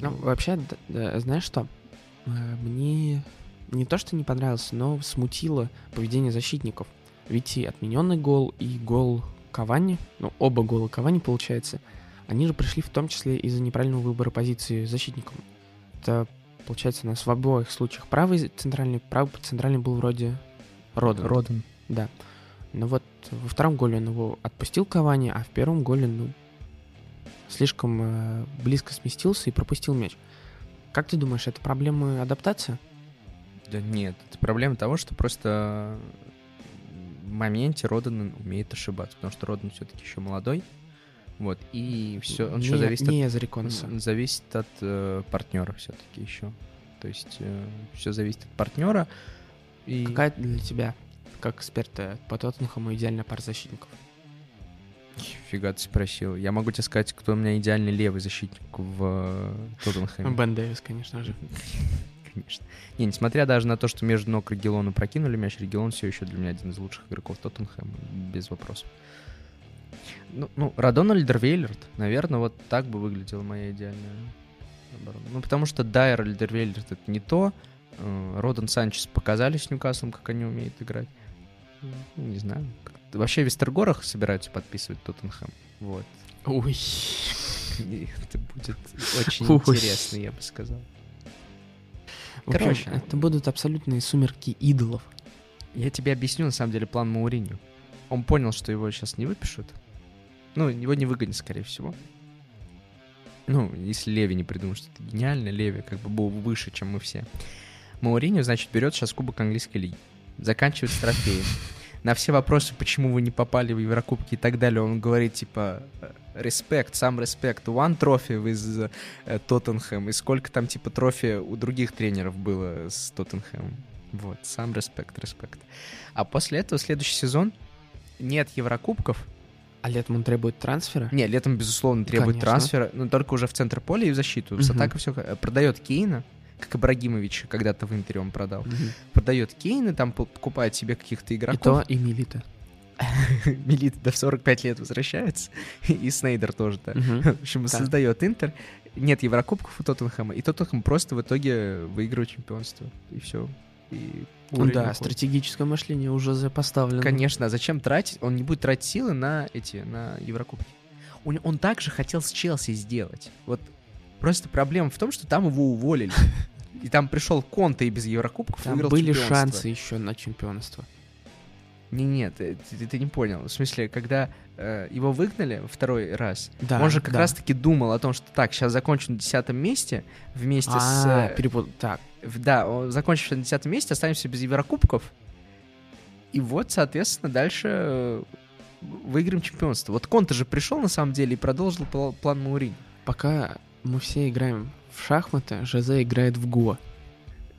Ну, вообще, знаешь что? Э, мне не то, что не понравилось, но смутило поведение защитников. Ведь и отмененный гол, и гол Кавани, ну, оба гола Кавани, получается, они же пришли в том числе из-за неправильного выбора позиции защитником. Это, получается, у нас в обоих случаях правый центральный, правый центральный был вроде Роден. Роден. Да. Но вот во втором голе он его отпустил Кавани, а в первом голе, ну, слишком э, близко сместился и пропустил мяч. Как ты думаешь, это проблема адаптации? Да нет, это проблема того, что просто в моменте Родан умеет ошибаться, потому что Родан все-таки еще молодой. Вот, и все, он не, еще зависит не от, Зариконса. зависит от э, партнера все-таки еще. То есть э, все зависит от партнера. И... Какая для тебя, как эксперта по Тоттенхэму, идеальная пара защитников? Фига ты спросил. Я могу тебе сказать, кто у меня идеальный левый защитник в э, Тоттенхэме. Бен Дэвис, конечно же. конечно. Не, несмотря даже на то, что между ног Регелону прокинули мяч, Регелон все еще для меня один из лучших игроков Тоттенхэма, без вопросов. Ну, ну Радон Альдервейлерт, наверное, вот так бы выглядела моя идеальная оборона. Ну, потому что Дайер Альдервейлерт это не то, э, Родан Санчес показали с Ньюкаслом, как они умеют играть. Ну, не знаю. Вообще Вестергорах собираются подписывать Тоттенхэм. Вот. Ой. Это будет очень интересно, я бы сказал. Короче, это будут абсолютные сумерки идолов. Я тебе объясню, на самом деле, план Мауриню. Он понял, что его сейчас не выпишут. Ну, его не выгонят, скорее всего. Ну, если Леви не придумал, что это гениально, Леви как бы был выше, чем мы все. Мауриню, значит, берет сейчас Кубок Английской лиги. Заканчивает с трофеем на все вопросы, почему вы не попали в Еврокубки и так далее, он говорит, типа, respect, some respect, one trophy из э, Тоттенхэм, и сколько там, типа, trophy у других тренеров было с Тоттенхэмом. Вот, some respect, respect. А после этого следующий сезон нет Еврокубков, а летом он требует трансфера? Не, летом, безусловно, требует Конечно. трансфера, но только уже в центр поля и в защиту. Угу. С атакой все продает Кейна, как Ибрагимович когда-то в Интере он продал. Угу. Продает Кейна, там покупает себе каких-то игроков. И то, и Милита. Милита до в 45 лет возвращается, и Снейдер тоже, да. Угу. В общем, да. создает Интер. Нет Еврокубков у Тоттенхэма, и Тоттенхэм просто в итоге выигрывает чемпионство. И все. И ну да, уходит. стратегическое мышление уже поставлено. Конечно, а зачем тратить? Он не будет тратить силы на эти, на Еврокубки. Он, он также хотел с Челси сделать. Вот просто проблема в том, что там его уволили. И там пришел Конте и без Еврокубков там были шансы еще на чемпионство. Не, нет, ты, ты, ты не понял. В смысле, когда э, его выгнали второй раз, да, он же как да. раз-таки думал о том, что так, сейчас закончу на десятом месте вместе А-а-а, с... Э, перепут... Так. Да, закончив на десятом месте, останемся без Еврокубков. И вот, соответственно, дальше э, выиграем чемпионство. Вот Конте же пришел на самом деле и продолжил план Маурини. Пока мы все играем в шахматы, Жозе играет в Го.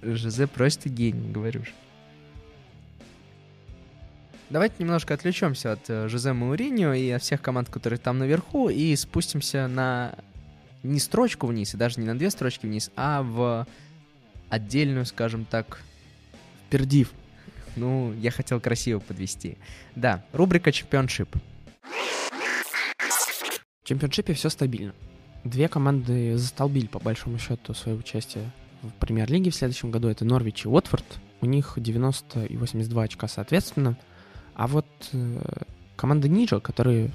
Жозе просто гений, говорю же. Давайте немножко отвлечемся от э, Жозе Мауриньо и от всех команд, которые там наверху, и спустимся на не строчку вниз, и даже не на две строчки вниз, а в отдельную, скажем так... Пердив. Ну, я хотел красиво подвести. Да, рубрика «Чемпионшип». В чемпионшипе все стабильно. Две команды застолбили, по большому счету, свое участие в премьер-лиге в следующем году. Это Норвич и Уотфорд. У них 90 и 82 очка соответственно. А вот э, команда ниже, которые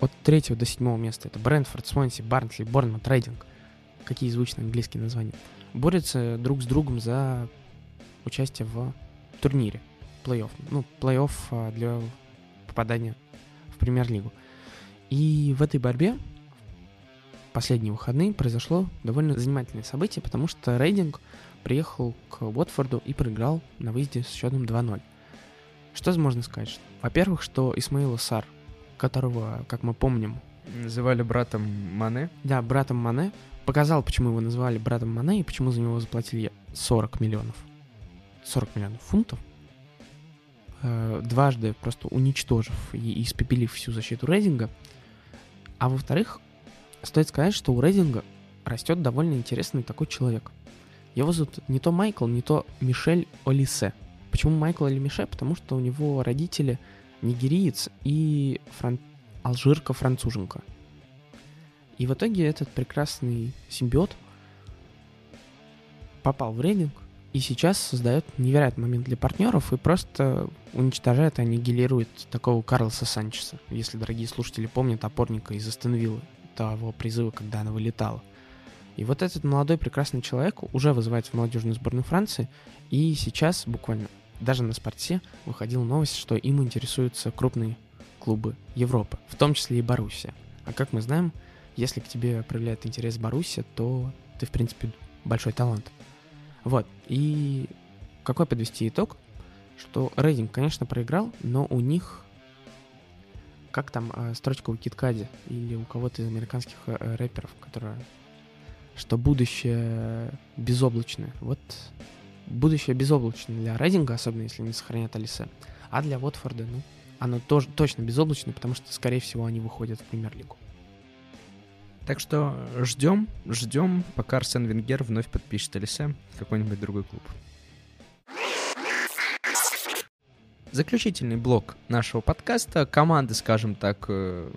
от третьего до седьмого места, это Брентфорд, Свонси, Барнсли, Борнмут, Рейдинг, какие звучные английские названия, борются друг с другом за участие в турнире, плей-офф. Ну, плей-офф а, для попадания в премьер-лигу. И в этой борьбе последние выходные произошло довольно занимательное событие, потому что Рейдинг приехал к Уотфорду и проиграл на выезде с счетом 2-0. Что можно сказать? Во-первых, что Исмаила Сар, которого, как мы помним... Называли братом Мане? Да, братом Мане. Показал, почему его называли братом Мане и почему за него заплатили 40 миллионов. 40 миллионов фунтов. Э, дважды просто уничтожив и испепелив всю защиту Рейдинга. А во-вторых, стоит сказать, что у Рейдинга растет довольно интересный такой человек. Его зовут не то Майкл, не то Мишель Олисе – Почему Майкл или Мише? Потому что у него родители нигериец и фран... алжирка-француженка. И в итоге этот прекрасный симбиот попал в рейтинг и сейчас создает невероятный момент для партнеров и просто уничтожает и аннигилирует такого Карлоса Санчеса. Если дорогие слушатели помнят опорника из Астенвиллы, того призыва, когда она вылетала. И вот этот молодой прекрасный человек уже вызывает в молодежную сборную Франции, и сейчас буквально даже на спорте выходила новость, что им интересуются крупные клубы Европы, в том числе и Боруссия. А как мы знаем, если к тебе проявляет интерес Боруссия, то ты, в принципе, большой талант. Вот. И какой подвести итог? Что рейтинг, конечно, проиграл, но у них как там э, строчка у Киткади или у кого-то из американских э, рэперов, которая что будущее безоблачное. Вот будущее безоблачно для Рейдинга, особенно если не сохранят Алисе. А для Уотфорда, ну, оно тоже точно безоблачно, потому что, скорее всего, они выходят в премьер-лигу. Так что ждем, ждем, пока Арсен Венгер вновь подпишет Алисе какой-нибудь другой клуб. Заключительный блок нашего подкаста. Команды, скажем так, э,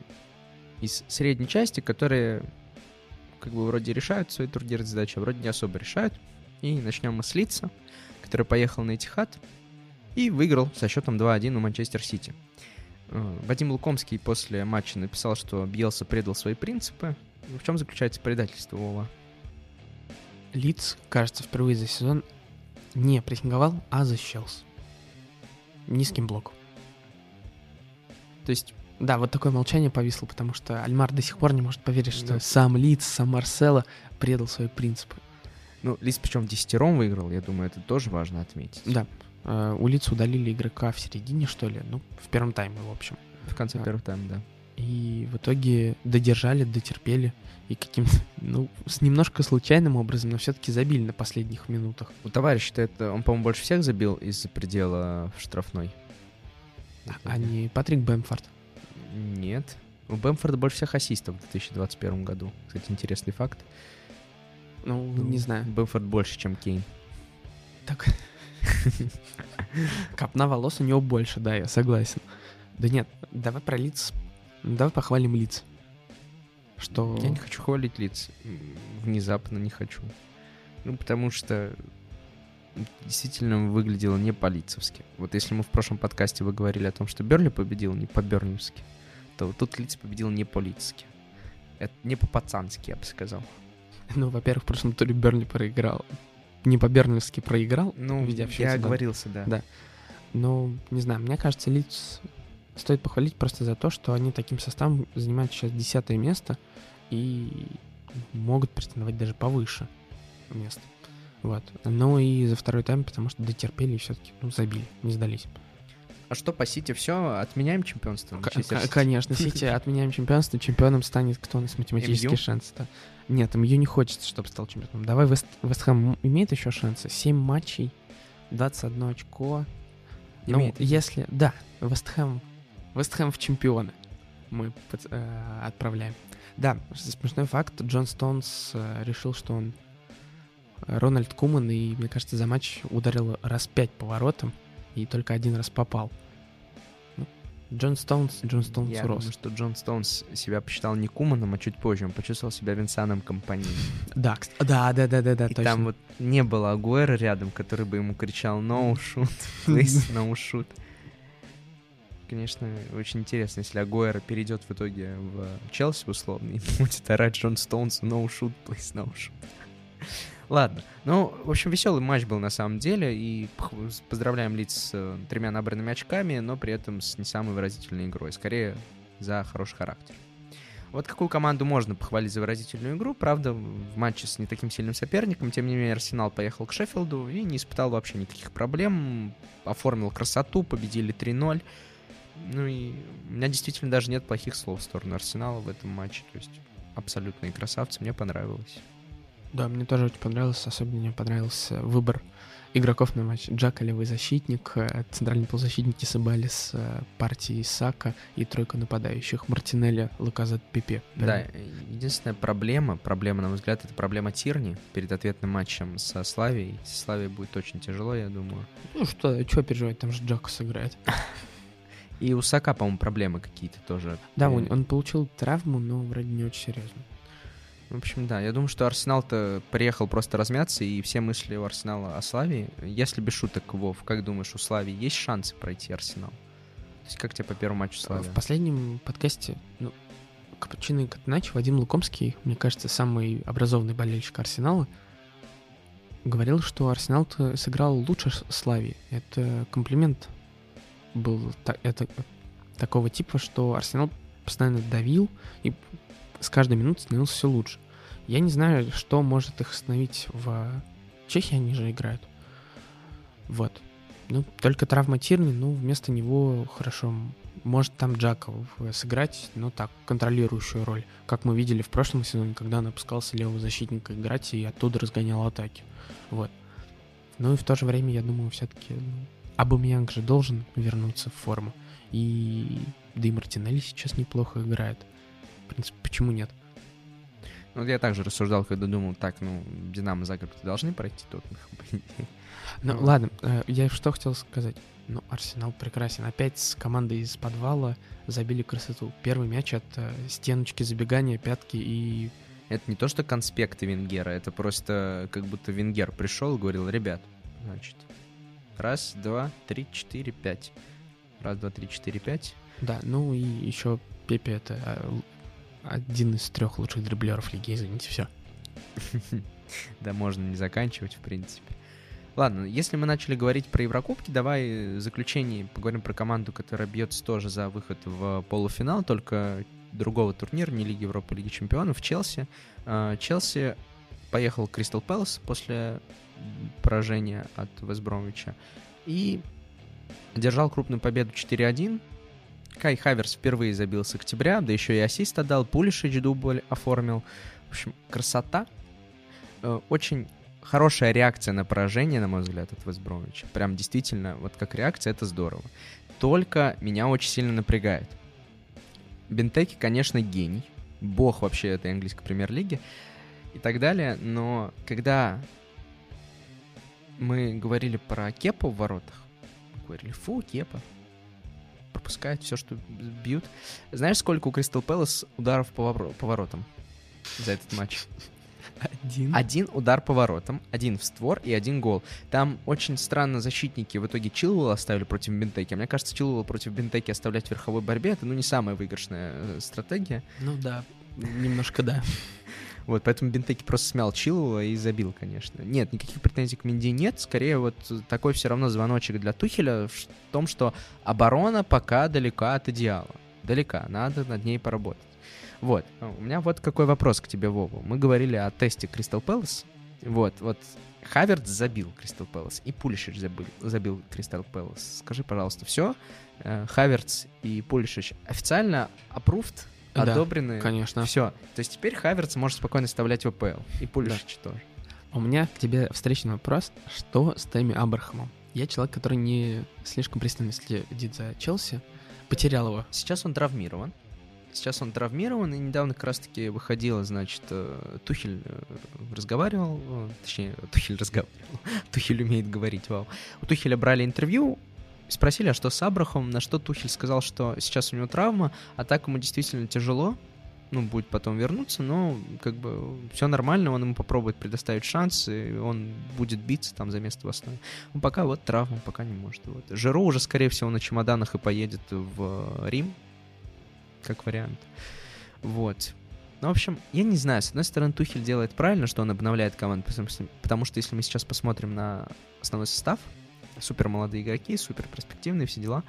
из средней части, которые как бы вроде решают свои турнирные задачи, а вроде не особо решают. И начнем мы с Лица, который поехал на Этихад и выиграл со счетом 2-1 у Манчестер Сити. Э, Вадим Лукомский после матча написал, что Бьелса предал свои принципы. В чем заключается предательство Вова? Лиц, кажется, впервые за сезон не прессинговал, а защищался. Низким блоком. То есть, да, вот такое молчание повисло, потому что Альмар до сих пор не может поверить, что да. сам Лиц, сам Марсело предал свои принципы. Ну, Лиц причем десятером выиграл, я думаю, это тоже важно отметить. Да. Э, у Лиц удалили игрока в середине, что ли, ну, в первом тайме, в общем. В конце а, первого тайма, да. И в итоге додержали, дотерпели. И каким-то, ну, с немножко случайным образом, но все-таки забили на последних минутах. У товарища-то это, он, по-моему, больше всех забил из-за предела в штрафной. А, а не Патрик Бэмфорд? Нет. У Бэмфорда больше всех ассистов в 2021 году. Кстати, интересный факт. Ну, ну, не знаю. Бэмфорд больше, чем Кейн. Так. Копна волос у него больше, да, я согласен. Да нет, давай про лиц. Давай похвалим лиц. Что... Я не хочу хвалить лиц. Внезапно не хочу. Ну, потому что действительно выглядело не по-лицевски. Вот если мы в прошлом подкасте вы говорили о том, что Берли победил не по-берневски, то вот тут лиц победил не по-лицски. Это не по-пацански, я бы сказал. Ну, во-первых, в прошлом туре Бернли проиграл. Не по-бернливски проиграл, ну, видя все Я оговорился, да. Да. Но, не знаю, мне кажется, Лиц стоит похвалить просто за то, что они таким составом занимают сейчас десятое место и могут претендовать даже повыше мест. Вот. Но и за второй тайм, потому что дотерпели и все-таки ну, забили, не сдались. А что по Сити все? Отменяем чемпионство? К- конечно, Сити отменяем чемпионство. Чемпионом станет кто у нас математический шанс -то? Нет, МЮ не хочется, чтобы стал чемпионом. Давай Вест, Вестхэм имеет еще шансы. 7 матчей, 21 очко. Ну, имеет. если... Да, Вестхэм. Вестхэм в чемпионы мы под, э, отправляем. Да, смешной факт. Джон Стоунс э, решил, что он Рональд Куман, и, мне кажется, за матч ударил раз пять по воротам и только один раз попал. Ну, Джон Стоунс, Джон Стоунс Я рос. думаю, что Джон Стоунс себя посчитал не Куманом, а чуть позже. Он почувствовал себя Винсаном компании. Да, да, да, да, да, да, И точно. там вот не было Агуэра рядом, который бы ему кричал «No shoot, please, no shoot». Конечно, очень интересно, если Агуэра перейдет в итоге в Челси условно и будет орать Джон Стоунс «No shoot, please, no shoot». Ладно. Ну, в общем, веселый матч был на самом деле. И поздравляем лиц с э, тремя набранными очками, но при этом с не самой выразительной игрой. Скорее, за хороший характер. Вот какую команду можно похвалить за выразительную игру. Правда, в матче с не таким сильным соперником. Тем не менее, Арсенал поехал к Шеффилду и не испытал вообще никаких проблем. Оформил красоту, победили 3-0. Ну и у меня действительно даже нет плохих слов в сторону Арсенала в этом матче. То есть абсолютные красавцы, мне понравилось. Да, мне тоже очень понравилось, особенно мне понравился выбор игроков на матч. Джака левый защитник, э, центральный полузащитник Исабалис, э, партии Сака и тройка нападающих Мартинелли, Луказет, Пипе. Да, единственная проблема, проблема, на мой взгляд, это проблема Тирни перед ответным матчем со Славией. Со Славией будет очень тяжело, я думаю. Ну что, что переживать, там же Джака сыграет. И у Сака, по-моему, проблемы какие-то тоже. Да, он, он получил травму, но вроде не очень серьезно. В общем, да, я думаю, что Арсенал-то приехал просто размяться, и все мысли у Арсенала о Славии. Если без шуток, Вов, как думаешь, у Славии есть шансы пройти Арсенал? То есть как тебе по первому матчу Славии? В последнем подкасте, ну, Капучино и Катанач, Вадим Лукомский, мне кажется, самый образованный болельщик Арсенала, говорил, что Арсенал-то сыграл лучше Славии. Это комплимент был это, такого типа, что Арсенал постоянно давил и с каждой минутой становился все лучше. Я не знаю, что может их остановить в Чехии, они же играют. Вот. Ну, только травма Тирни, ну, вместо него хорошо. Может там Джаков сыграть, но так, контролирующую роль. Как мы видели в прошлом сезоне, когда он опускался левого защитника играть и оттуда разгонял атаки. Вот. Ну и в то же время, я думаю, все-таки ну, Абамьянг же должен вернуться в форму. И да и Мартинелли сейчас неплохо играет принципе, почему нет? Ну, я также рассуждал, когда думал, так, ну, Динамо Загреб должны пройти тут. Ну, ну, ладно, э, я что хотел сказать. Ну, Арсенал прекрасен. Опять с командой из подвала забили красоту. Первый мяч от э, стеночки забегания, пятки и... Это не то, что конспекты Венгера, это просто как будто Венгер пришел и говорил, ребят, значит, раз, два, три, четыре, пять. Раз, два, три, четыре, пять. Да, ну и еще Пепе это а, один из трех лучших дриблеров лиги, извините, все. Да, можно не заканчивать, в принципе. Ладно, если мы начали говорить про Еврокубки, давай в заключение поговорим про команду, которая бьется тоже за выход в полуфинал, только другого турнира, не Лиги Европы, Лиги Чемпионов, Челси. А, Челси поехал к Кристал Пэлас после поражения от Вестбромвича и одержал крупную победу 4-1 Кай Хаверс впервые забил с октября, да еще и ассист отдал, Пулишич дубль оформил. В общем, красота. Э, очень хорошая реакция на поражение, на мой взгляд, от Вестбромича. Прям действительно, вот как реакция, это здорово. Только меня очень сильно напрягает. Бентеки, конечно, гений. Бог вообще этой английской премьер-лиги и так далее. Но когда мы говорили про Кепа в воротах, мы говорили, фу, Кепа, пропускают все, что бьют. Знаешь, сколько у Кристал Пэлас ударов по поворотам за этот матч? Один. Один удар по воротам, один в створ и один гол. Там очень странно защитники в итоге Чилуэлла оставили против Бентеки. Мне кажется, Чилуэлла против Бентеки оставлять в верховой борьбе, это ну не самая выигрышная э, стратегия. Ну да, немножко да. Вот, поэтому Бентеки просто смял Чилова и забил, конечно. Нет, никаких претензий к Минди нет. Скорее, вот такой все равно звоночек для Тухеля в том, что оборона пока далека от идеала. Далека, надо над ней поработать. Вот, у меня вот какой вопрос к тебе, Вова. Мы говорили о тесте Кристал Пэлас. Вот, вот Хаверт забил Кристал Пэлас, и Пулишич забил, забил Кристал Пэлас. Скажи, пожалуйста, все? Э, Хаверц и Пулишич официально approved, одобрены? Да, конечно. Все. То есть теперь Хаверц может спокойно вставлять в АПЛ, и Пулишич да. тоже. У меня к тебе встречный вопрос. Что с Тэмми Абрахамом? Я человек, который не слишком пристально следит за Челси. Потерял его. Сейчас он травмирован. Сейчас он травмирован, и недавно как раз-таки выходила, значит, э, Тухель э, разговаривал, точнее, Тухель разговаривал, Тухель умеет говорить, вау. У Тухеля брали интервью, спросили, а что с Абрахом, на что Тухель сказал, что сейчас у него травма, а так ему действительно тяжело, ну, будет потом вернуться, но как бы все нормально, он ему попробует предоставить шанс, и он будет биться там за место в основе. Ну, пока вот травма, пока не может. Вот. Жиру уже, скорее всего, на чемоданах и поедет в Рим, как вариант. Вот. Ну, в общем, я не знаю. С одной стороны, Тухель делает правильно, что он обновляет команду, потому что если мы сейчас посмотрим на основной состав, супер молодые игроки, супер перспективные, все дела.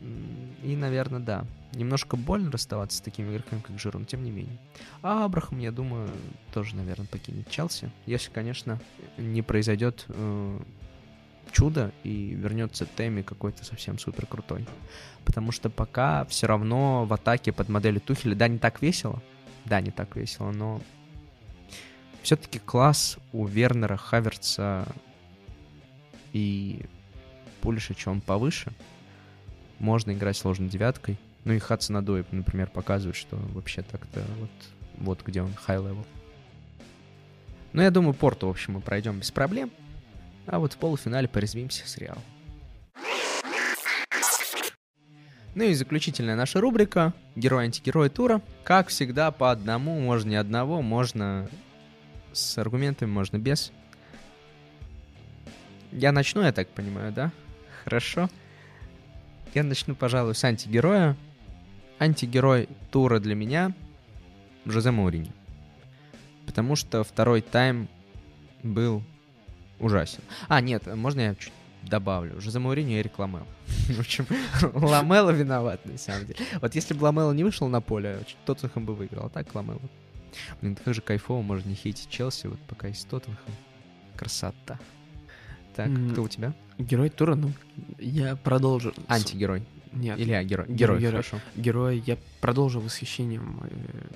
И, наверное, да. Немножко больно расставаться с такими игроками, как Жиру, но тем не менее. А Абрахам, я думаю, тоже, наверное, покинет Челси. Если, конечно, не произойдет э, чудо и вернется Теми какой-то совсем супер крутой. Потому что пока все равно в атаке под моделью Тухеля, да, не так весело, да, не так весело, но все-таки класс у Вернера, Хаверца и Пулишича он повыше. Можно играть сложной девяткой. Ну и Хацанадой, например, показывает, что вообще так-то вот, вот где он, high level. Но я думаю, Порту, в общем, мы пройдем без проблем. А вот в полуфинале порезвимся с Реал. Ну и заключительная наша рубрика «Герой-антигерой тура». Как всегда, по одному, можно не одного, можно с аргументами, можно без. Я начну, я так понимаю, да? Хорошо. Я начну, пожалуй, с антигероя. Антигерой тура для меня — Жозе Маурини. Потому что второй тайм был ужасен. А, нет, можно я чуть добавлю. Жозе Маурини и Эрик Ламел. В общем, Ламела виноват, на самом деле. Вот если бы Ламела не вышел на поле, Тоттенхэм бы выиграл, а так Ламела. Блин, как же кайфово, можно не хейтить Челси, вот пока есть Тоттенхэм. Красота. Так, mm. кто у тебя? Герой тура, ну, я продолжу. Антигерой. Нет. Или а, герой. Герой, герой, хорошо. Герой, я продолжу восхищением э,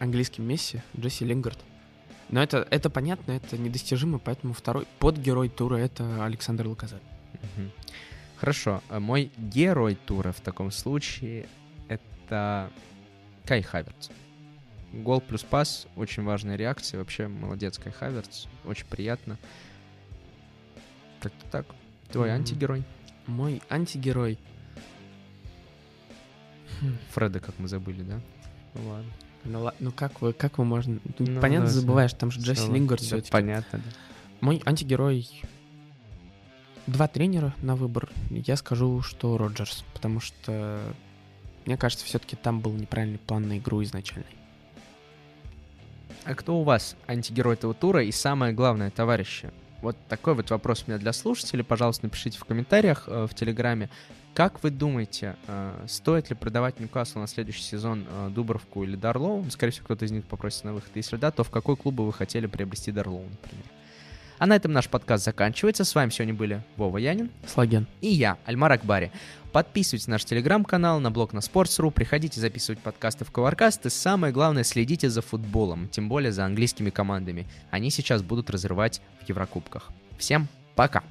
английским Месси, Джесси Лингард. Но это, это понятно, это недостижимо, поэтому второй подгерой тура — это Александр Лаказар. Угу. Хорошо. А мой герой тура в таком случае — это Кай Хаверц. Гол плюс пас, очень важная реакция. Вообще молодец Кай Хаверц, очень приятно. Как-то так. Твой mm-hmm. антигерой? Мой антигерой. Фреда, как мы забыли, да? Ну ладно. Ну, ну как вы, как вы можно... Ну, понятно, да, забываешь, там же Джесси Лингард все да, Понятно, да. Мой антигерой... Два тренера на выбор. Я скажу, что Роджерс, потому что мне кажется, все-таки там был неправильный план на игру изначальный. А кто у вас антигерой этого тура и самое главное, товарищи, вот такой вот вопрос у меня для слушателей. Пожалуйста, напишите в комментариях э, в Телеграме. Как вы думаете, э, стоит ли продавать Ньюкасл на следующий сезон э, Дубровку или Дарлоу? Скорее всего, кто-то из них попросится на выход. Если да, то в какой клуб бы вы хотели приобрести Дарлоу, например? А на этом наш подкаст заканчивается. С вами сегодня были Вова Янин, Слаген и я, Альмар Акбари. Подписывайтесь на наш телеграм-канал, на блог на Sports.ru, приходите записывать подкасты в Коваркаст и самое главное, следите за футболом, тем более за английскими командами. Они сейчас будут разрывать в Еврокубках. Всем пока!